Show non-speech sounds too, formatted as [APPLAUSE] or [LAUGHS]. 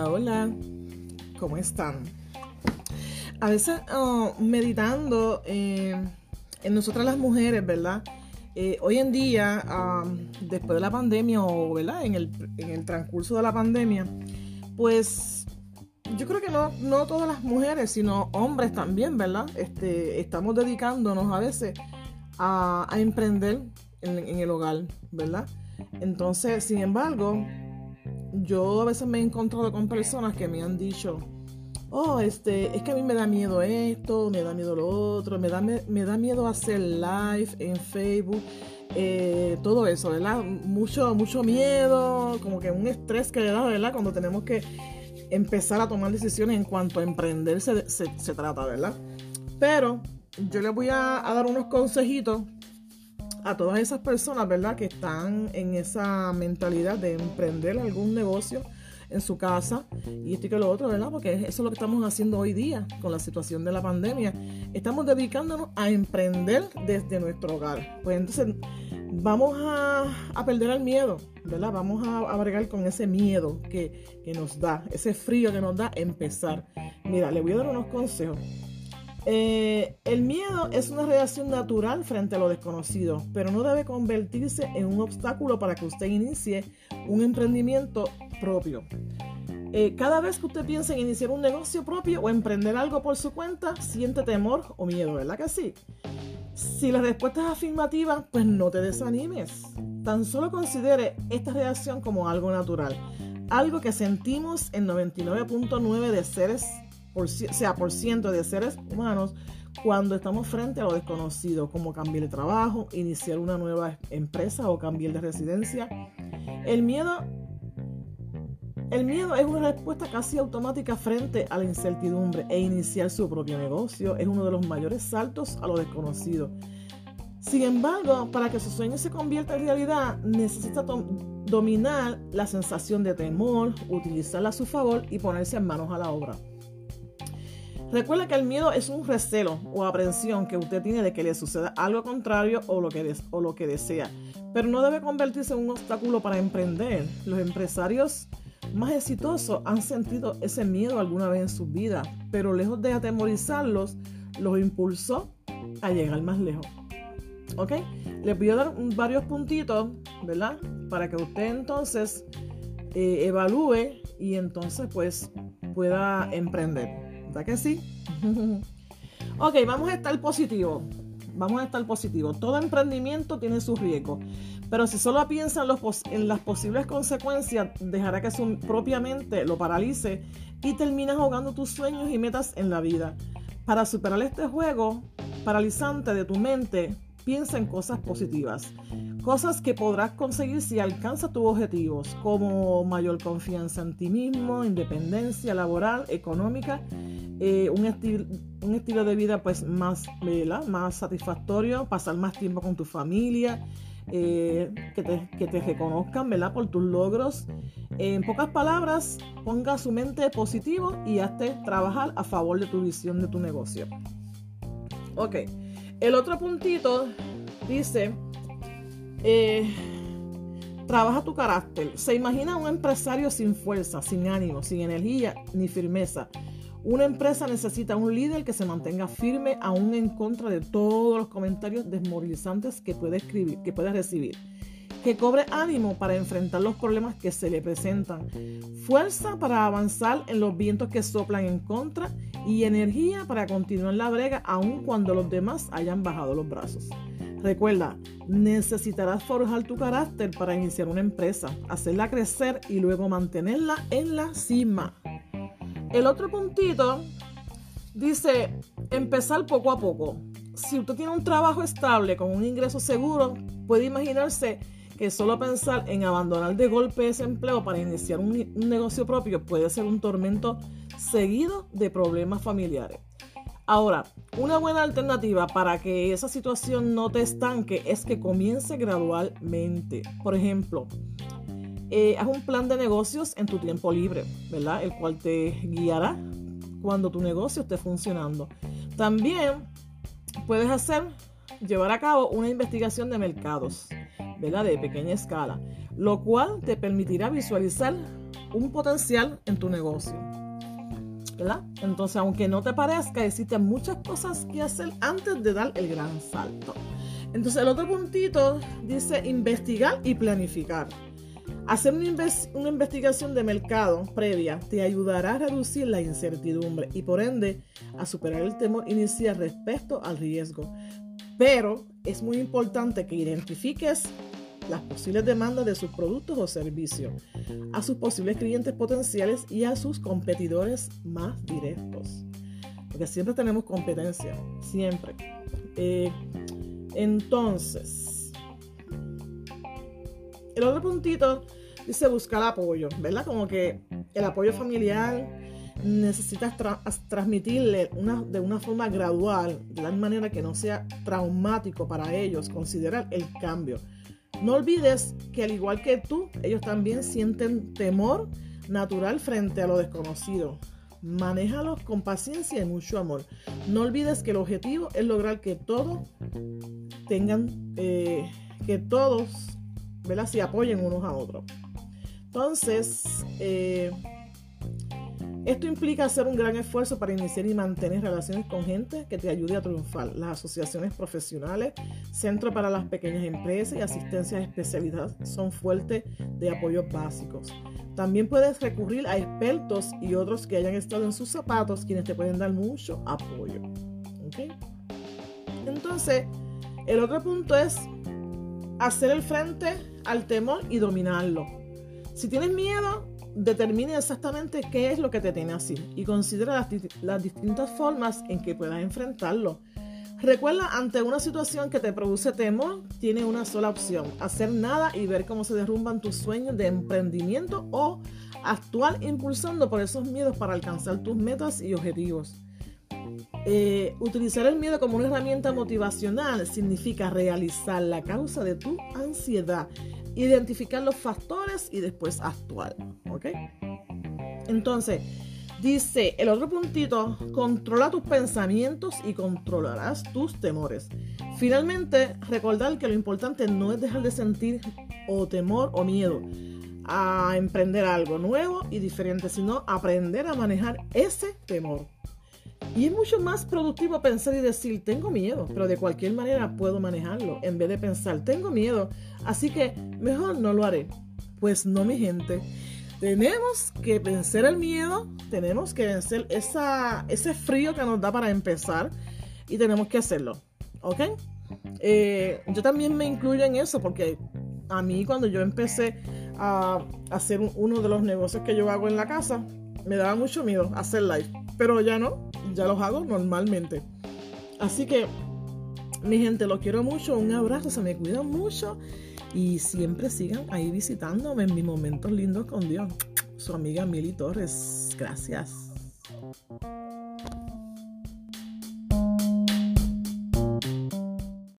Hola, hola. ¿Cómo están? A veces oh, meditando eh, en nosotras las mujeres, ¿verdad? Eh, hoy en día, después de la pandemia o ¿verdad? En, el, en el transcurso de la pandemia, pues yo creo que no, no todas las mujeres, sino hombres también, ¿verdad? Este, estamos dedicándonos a veces a, emprender en, en, el hogar, ¿verdad? Entonces, sin embargo, yo a veces me he encontrado con personas que me han dicho, oh, este, es que a mí me da miedo esto, me da miedo lo otro, me da, me, da miedo hacer live en Facebook, eh, todo eso, ¿verdad? Mucho, mucho miedo, como que un estrés que le da, ¿verdad? Cuando tenemos que empezar a tomar decisiones en cuanto a emprender se, se, trata, ¿verdad? Pero yo les voy a dar unos consejitos a todas esas personas, ¿verdad? Que están en esa mentalidad de emprender algún negocio en su casa y esto y que lo otro, ¿verdad? Porque eso es lo que estamos haciendo hoy día con la situación de la pandemia. Estamos dedicándonos a emprender desde nuestro hogar. Pues entonces vamos a, perder el miedo, ¿verdad? Vamos a, a bregar con ese miedo que, que nos da, ese frío que nos da empezar. Mira, le voy a dar unos consejos. Eh, el miedo es una reacción natural frente a lo desconocido, pero no debe convertirse en un obstáculo para que usted inicie un emprendimiento propio. Eh, cada vez que usted piensa en iniciar un negocio propio o emprender algo por su cuenta, siente temor o miedo, ¿verdad que sí? Si la respuesta es afirmativa, pues no te desanimes. Tan solo considere esta reacción como algo natural, algo que sentimos en 99.9 de seres por, sea por ciento de seres humanos cuando estamos frente a lo desconocido, como cambiar de trabajo, iniciar una nueva empresa o cambiar de residencia. El miedo, el miedo es una respuesta casi automática frente a la incertidumbre e iniciar su propio negocio es uno de los mayores saltos a lo desconocido. Sin embargo, para que su sueño se convierta en realidad, necesita dominar la sensación de temor, utilizarla a su favor y ponerse en manos a la obra. Recuerda que el miedo es un recelo o aprensión que usted tiene de que le suceda algo contrario o lo que, o lo que desea, pero no debe convertirse en un obstáculo para emprender. Los empresarios más exitosos han sentido ese miedo alguna vez en su vida, pero lejos de atemorizarlos, los impulsó a llegar más lejos. ¿Ok? Les voy a dar varios puntitos, ¿verdad? Para que usted entonces eh, evalúe y entonces pues pueda emprender. ¿Verdad que sí? [LAUGHS] ok, vamos a estar positivo. Vamos a estar positivo. Todo emprendimiento tiene sus riesgos. Pero si solo piensa en, las posibles consecuencias, dejará que su propia mente lo paralice y terminas ahogando tus sueños y metas en la vida. Para superar este juego paralizante de tu mente, piensa en cosas positivas. Cosas que podrás conseguir si alcanzas tus objetivos, como mayor confianza en ti mismo, independencia laboral, económica, eh, un, estilo de vida pues más, más satisfactorio, pasar más tiempo con tu familia, eh, que, te, que, te, reconozcan ¿verdad? por tus logros. En pocas palabras, ponga su mente positivo y hazte trabajar a favor de tu visión de tu negocio. Ok, el otro puntito dice eh, trabaja tu carácter. Se imagina un empresario sin fuerza, sin ánimo, sin energía ni firmeza. Una empresa necesita un líder que se mantenga firme aún en contra de todos los comentarios desmoralizantes que puede escribir, que puede recibir. Que cobre ánimo para enfrentar los problemas que se le presentan. Fuerza para avanzar en los vientos que soplan en contra y energía para continuar la brega aun cuando los demás hayan bajado los brazos. Recuerda, necesitarás forjar tu carácter para iniciar una empresa, hacerla crecer y luego mantenerla en la cima. El otro puntito dice empezar poco a poco. Si usted tiene un trabajo estable con un ingreso seguro, puede imaginarse que solo pensar en abandonar de golpe ese empleo para iniciar un, un negocio propio puede ser un tormento seguido de problemas familiares. Ahora, una buena alternativa para que esa situación no te estanque es que comience gradualmente. Por ejemplo, eh, haz un plan de negocios en tu tiempo libre, ¿verdad? El cual te guiará cuando tu negocio esté funcionando. También puedes hacer, llevar a cabo una investigación de mercados, De pequeña escala, lo cual te permitirá visualizar un potencial en tu negocio. ¿verdad? Entonces, aunque no te parezca, existen muchas cosas que hacer antes de dar el gran salto. Entonces, el otro puntito dice investigar y planificar. Hacer una, investigación de mercado previa te ayudará a reducir la incertidumbre y por ende a superar el temor inicial respecto al riesgo. Pero es muy importante que identifiques las posibles demandas de sus productos o servicios, a sus posibles clientes potenciales y a sus competidores más directos. Porque siempre tenemos competencia, siempre. Eh, entonces, el otro puntito dice buscar apoyo, ¿verdad? Como que el apoyo familiar necesitas transmitirle una, de una forma gradual, de la manera que no sea traumático para ellos considerar el cambio. No olvides que al igual que tú, ellos también sienten temor natural frente a lo desconocido. Manéjalos con paciencia y mucho amor. No olvides que el objetivo es lograr que todos tengan, eh, que todos, ¿verdad? Se apoyen unos a otros. Entonces, eh, esto implica hacer un gran esfuerzo para iniciar y mantener relaciones con gente que te ayude a triunfar. Las asociaciones profesionales, Centro para las Pequeñas Empresas y Asistencia de Especialidad son fuertes de apoyos básicos. También puedes recurrir a expertos y otros que hayan estado en sus zapatos, quienes te pueden dar mucho apoyo. Entonces, el otro punto es hacer el frente al temor y dominarlo. Si tienes miedo, determine exactamente qué es lo que te tiene así y considera las, distintas formas en que puedas enfrentarlo. Recuerda, ante una situación que te produce temor, tiene una sola opción, hacer nada y ver cómo se derrumban tus sueños de emprendimiento o actuar impulsando por esos miedos para alcanzar tus metas y objetivos. Eh, utilizar el miedo como una herramienta motivacional significa realizar la causa de tu ansiedad identificar los factores y después actuar. ¿Ok? Entonces, dice el otro puntito, controla tus pensamientos y controlarás tus temores. Finalmente, recordar que lo importante no es dejar de sentir o temor o miedo a emprender algo nuevo y diferente, sino aprender a manejar ese temor. Y es mucho más productivo pensar y decir, tengo miedo, pero de cualquier manera puedo manejarlo, en vez de pensar, tengo miedo, así que mejor no lo haré. Pues no, mi gente. Tenemos que vencer el miedo, tenemos que vencer esa, ese frío que nos da para empezar y tenemos que hacerlo. ¿Ok? Eh, yo también me incluyo en eso porque a mí cuando yo empecé a hacer uno de los negocios que yo hago en la casa, me daba mucho miedo hacer live, pero ya no, ya los hago normalmente. Así que, mi gente, los quiero mucho, un abrazo, se me cuidan mucho y siempre sigan ahí visitándome en mis momentos lindos con Dios. Su amiga Mili Torres, gracias.